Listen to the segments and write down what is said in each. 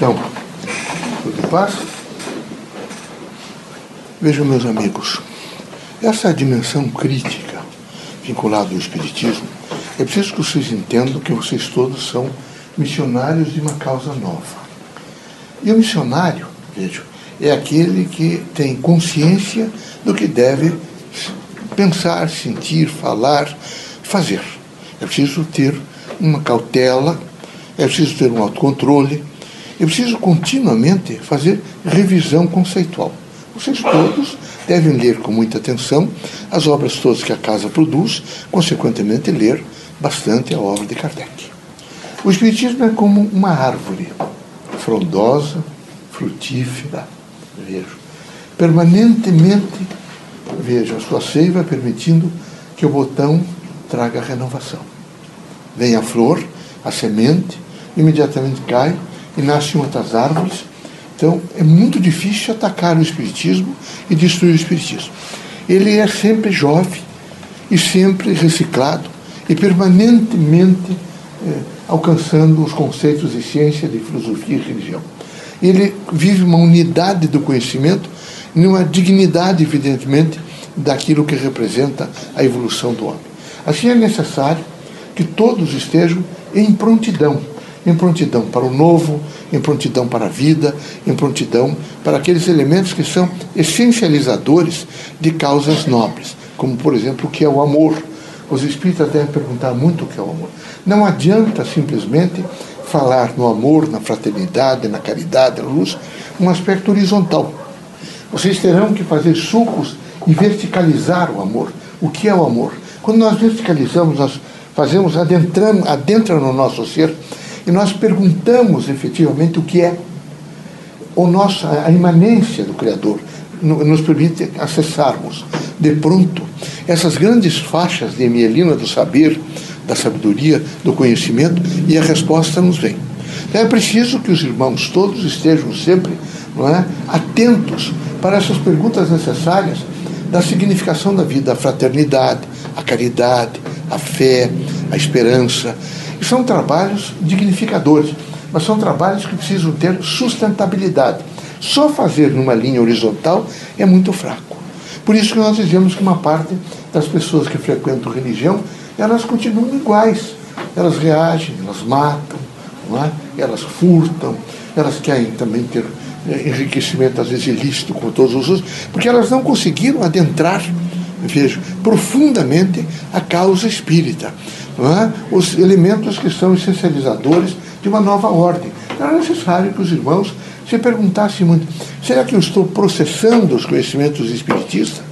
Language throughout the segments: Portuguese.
Então, tudo em paz? Vejam, meus amigos, essa dimensão crítica vinculada ao Espiritismo, é preciso que vocês entendam que vocês todos são missionários de uma causa nova. E o missionário, vejam, é aquele que tem consciência do que deve pensar, sentir, falar, fazer. É preciso ter uma cautela, é preciso ter um autocontrole, é preciso continuamente fazer revisão conceitual. Vocês todos devem ler com muita atenção as obras todas que a casa produz, consequentemente ler bastante a obra de Kardec. O Espiritismo é como uma árvore frondosa, frutífera, vejo, permanentemente, vejo, a sua seiva permitindo que o botão traga renovação. Vem a flor, a semente, imediatamente cai e nascem outras árvores. Então, é muito difícil atacar o Espiritismo e destruir o Espiritismo. Ele é sempre jovem e sempre reciclado e permanentemente eh, alcançando os conceitos de ciência, de filosofia e religião. Ele vive uma unidade do conhecimento, numa dignidade, evidentemente, daquilo que representa a evolução do homem. Assim é necessário que todos estejam em prontidão em prontidão para o novo, em prontidão para a vida, em prontidão para aqueles elementos que são essencializadores de causas nobres, como, por exemplo, o que é o amor. Os espíritas devem perguntar muito o que é o amor. Não adianta simplesmente falar no amor, na fraternidade, na caridade, na luz, um aspecto horizontal. Vocês terão que fazer sucos e verticalizar o amor. O que é o amor? Quando nós verticalizamos, nós fazemos, adentramos, adentra no nosso ser e nós perguntamos efetivamente o que é o nosso, a imanência do Criador nos permite acessarmos de pronto essas grandes faixas de mielina do saber, da sabedoria, do conhecimento e a resposta nos vem. Então é preciso que os irmãos todos estejam sempre não é, atentos para essas perguntas necessárias da significação da vida, a fraternidade, a caridade, a fé, a esperança, e são trabalhos dignificadores, mas são trabalhos que precisam ter sustentabilidade. Só fazer numa linha horizontal é muito fraco. Por isso que nós dizemos que uma parte das pessoas que frequentam religião, elas continuam iguais. Elas reagem, elas matam, é? elas furtam, elas querem também ter eh, enriquecimento, às vezes ilícito, com todos os outros, porque elas não conseguiram adentrar, vejo, profundamente a causa espírita é? os elementos que são essencializadores de uma nova ordem. É necessário que os irmãos se perguntassem muito: será que eu estou processando os conhecimentos espiritistas?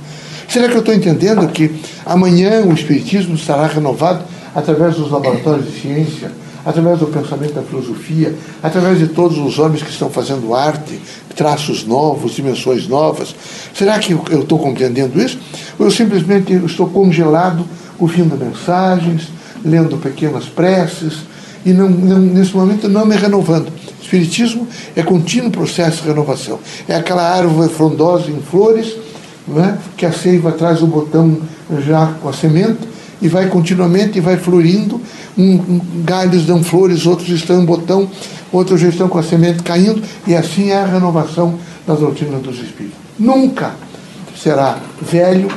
Será que eu estou entendendo que amanhã o espiritismo estará renovado através dos laboratórios de ciência, através do pensamento da filosofia, através de todos os homens que estão fazendo arte, traços novos, dimensões novas? Será que eu estou compreendendo isso? Ou eu simplesmente estou congelado ouvindo mensagens, lendo pequenas preces e não, não, nesse momento não me renovando. Espiritismo é contínuo processo de renovação. É aquela árvore frondosa em flores, é? que a seiva traz o botão já com a semente e vai continuamente e vai florindo. Um, um, galhos dão flores, outros estão em botão, outros já estão com a semente caindo, e assim é a renovação da doutrina dos Espíritos. Nunca será velho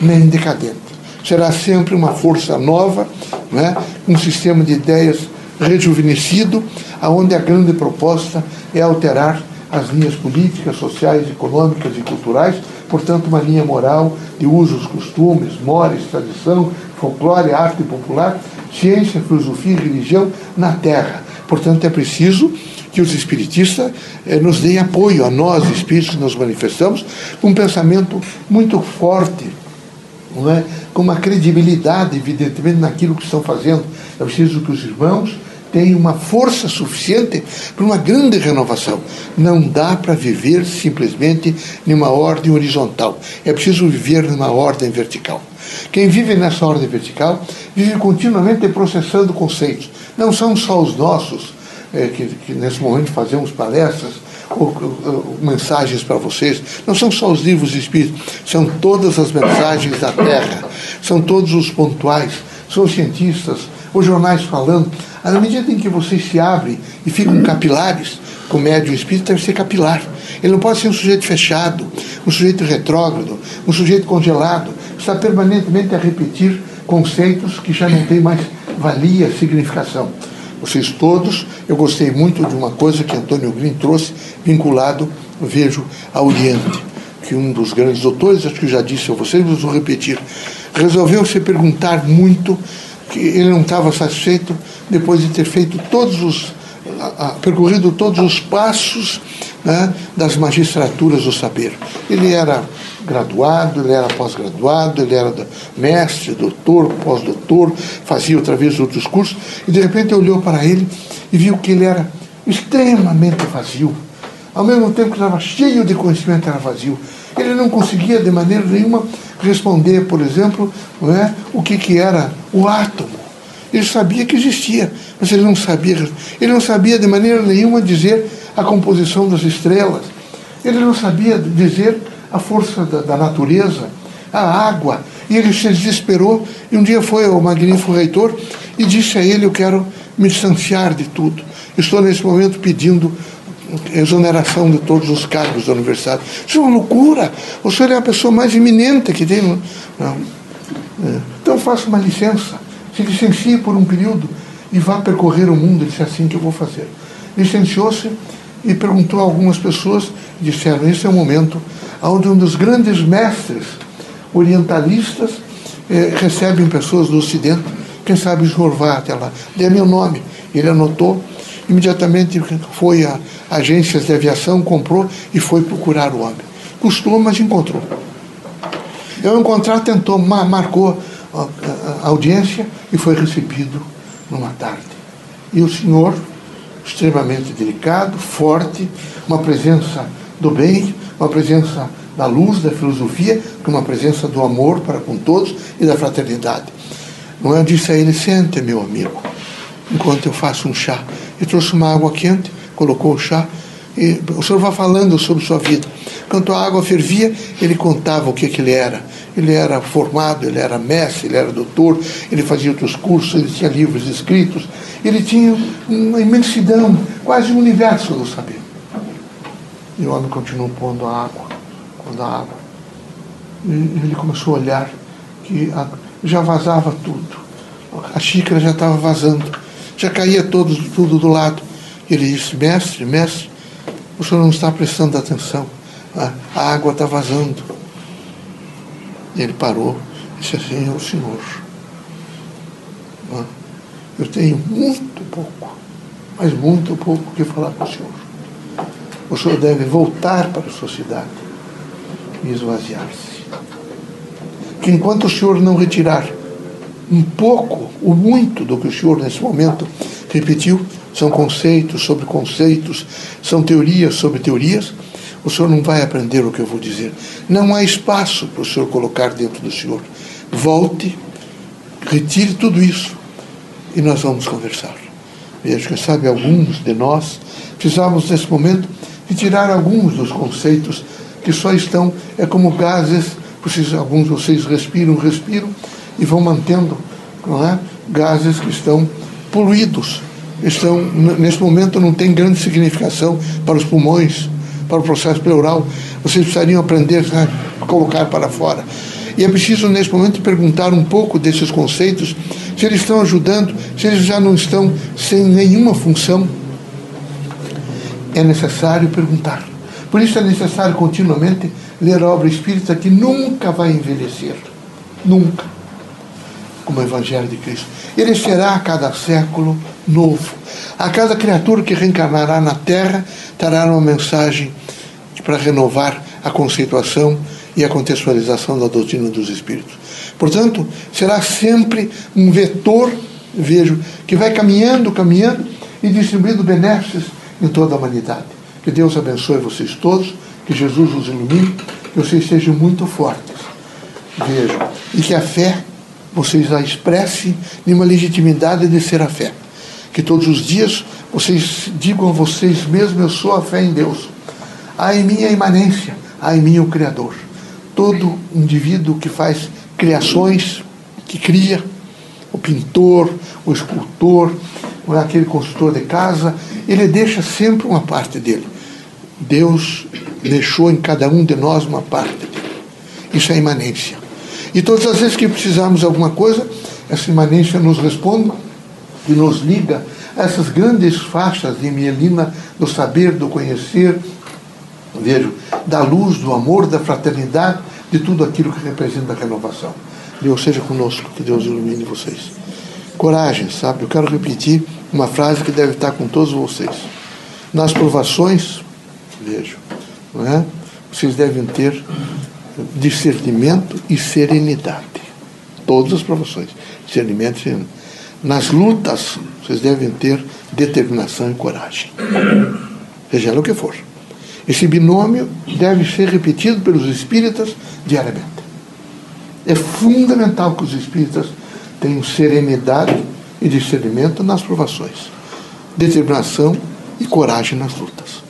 nem decadente será sempre uma força nova, né? um sistema de ideias rejuvenescido, aonde a grande proposta é alterar as linhas políticas, sociais, econômicas e culturais, portanto, uma linha moral de usos, costumes, mores, tradição, folclore, arte popular, ciência, filosofia e religião na Terra. Portanto, é preciso que os espiritistas eh, nos deem apoio a nós, espíritos que nos manifestamos, com um pensamento muito forte, não é? com uma credibilidade, evidentemente, naquilo que estão fazendo. É preciso que os irmãos tenham uma força suficiente para uma grande renovação. Não dá para viver simplesmente numa ordem horizontal. É preciso viver numa ordem vertical. Quem vive nessa ordem vertical vive continuamente processando conceitos. Não são só os nossos, é, que, que nesse momento fazemos palestras, mensagens para vocês. Não são só os livros de Espírito, são todas as mensagens da Terra, são todos os pontuais, são os cientistas, os jornais falando. À medida em que vocês se abrem e ficam capilares, o médium espírita deve ser capilar. Ele não pode ser um sujeito fechado, um sujeito retrógrado, um sujeito congelado, está permanentemente a repetir conceitos que já não têm mais valia, significação. Vocês todos, eu gostei muito de uma coisa que Antônio Green trouxe, vinculado, vejo, ao Oriente, que um dos grandes doutores, acho que já disse a vocês, mas vou repetir, resolveu se perguntar muito, que ele não estava satisfeito depois de ter feito todos os percorrido todos os passos né, das magistraturas do saber. Ele era graduado, ele era pós-graduado, ele era mestre, doutor, pós-doutor, fazia outra vez outros cursos, e de repente olhou para ele e viu que ele era extremamente vazio. Ao mesmo tempo que estava cheio de conhecimento, era vazio. Ele não conseguia de maneira nenhuma responder, por exemplo, é, o que, que era o átomo ele sabia que existia, mas ele não sabia. Ele não sabia de maneira nenhuma dizer a composição das estrelas. Ele não sabia dizer a força da, da natureza, a água. E ele se desesperou e um dia foi ao magnífico reitor e disse a ele: Eu quero me distanciar de tudo. Estou nesse momento pedindo exoneração de todos os cargos da universidade. Isso é uma loucura. O senhor é a pessoa mais eminente que tem. Não. É. Então faça uma licença se licencie por um período e vá percorrer o mundo. Ele disse assim que eu vou fazer. Licenciou-se e perguntou a algumas pessoas, disseram, esse é o momento onde um dos grandes mestres orientalistas eh, recebem pessoas do Ocidente, quem sabe o senhor vá até lá, dê meu nome. Ele anotou, imediatamente foi a agências de aviação, comprou e foi procurar o homem. Custou, mas encontrou. Eu encontrar, tentou, marcou audiência e foi recebido numa tarde. E o senhor, extremamente delicado, forte, uma presença do bem, uma presença da luz, da filosofia, uma presença do amor para com todos e da fraternidade. Não é? Disse a ele: sente, meu amigo, enquanto eu faço um chá. E trouxe uma água quente, colocou o chá, e o senhor vai falando sobre sua vida. Quando a água fervia, ele contava o que, que ele era ele era formado, ele era mestre, ele era doutor, ele fazia outros cursos, ele tinha livros escritos, ele tinha uma imensidão, quase um universo do saber. E o homem continuou pondo a água, pondo a água. E ele começou a olhar que já vazava tudo. A xícara já estava vazando, já caía todo, tudo do lado. Ele disse, mestre, mestre, o senhor não está prestando atenção. A água está vazando. Ele parou e disse assim, o senhor, eu tenho muito pouco, mas muito pouco que falar com o senhor. O senhor deve voltar para a sociedade e esvaziar-se. Que enquanto o senhor não retirar um pouco, o muito do que o senhor nesse momento repetiu, são conceitos sobre conceitos, são teorias sobre teorias, o senhor não vai aprender o que eu vou dizer. Não há espaço para o senhor colocar dentro do senhor. Volte, retire tudo isso e nós vamos conversar. Veja, que sabe, alguns de nós precisamos, nesse momento, retirar alguns dos conceitos que só estão, é como gases, alguns de vocês respiram, respiram e vão mantendo não é? gases que estão poluídos. Estão, nesse momento não tem grande significação para os pulmões, para o processo pleural, vocês precisariam aprender a colocar para fora. E é preciso, nesse momento, perguntar um pouco desses conceitos, se eles estão ajudando, se eles já não estão sem nenhuma função. É necessário perguntar. Por isso é necessário continuamente ler a obra espírita que nunca vai envelhecer. Nunca. Como o Evangelho de Cristo. Ele será a cada século novo. A cada criatura que reencarnará na Terra trará uma mensagem para renovar a conceituação e a contextualização da doutrina dos Espíritos. Portanto, será sempre um vetor, vejo, que vai caminhando, caminhando e distribuindo benesses em toda a humanidade. Que Deus abençoe vocês todos, que Jesus os ilumine, que vocês sejam muito fortes. Vejam, e que a fé vocês a expressem numa legitimidade de ser a fé. Que todos os dias vocês digam a vocês mesmos: Eu sou a fé em Deus. Há em mim a imanência, há em mim o Criador. Todo indivíduo que faz criações, que cria, o pintor, o escultor, ou aquele construtor de casa, ele deixa sempre uma parte dele. Deus deixou em cada um de nós uma parte. Isso é imanência. E todas as vezes que precisarmos de alguma coisa, essa imanência nos responde e nos liga a essas grandes faixas de mielina do saber, do conhecer, vejo, da luz, do amor, da fraternidade, de tudo aquilo que representa a renovação. Deus seja conosco, que Deus ilumine vocês. Coragem, sabe? Eu quero repetir uma frase que deve estar com todos vocês. Nas provações, vejo, não é? vocês devem ter discernimento e serenidade. Todas as provações, discernimento e serenidade. Nas lutas, vocês devem ter determinação e coragem. Seja lá o que for. Esse binômio deve ser repetido pelos espíritas diariamente. É fundamental que os espíritas tenham serenidade e discernimento nas provações, determinação e coragem nas lutas.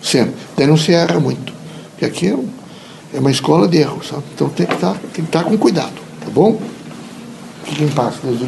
Sempre. Daí não se erra muito. Porque aqui é, um, é uma escola de erros? Então tem que estar, tem que estar com cuidado, tá bom? Fique em paz, Deus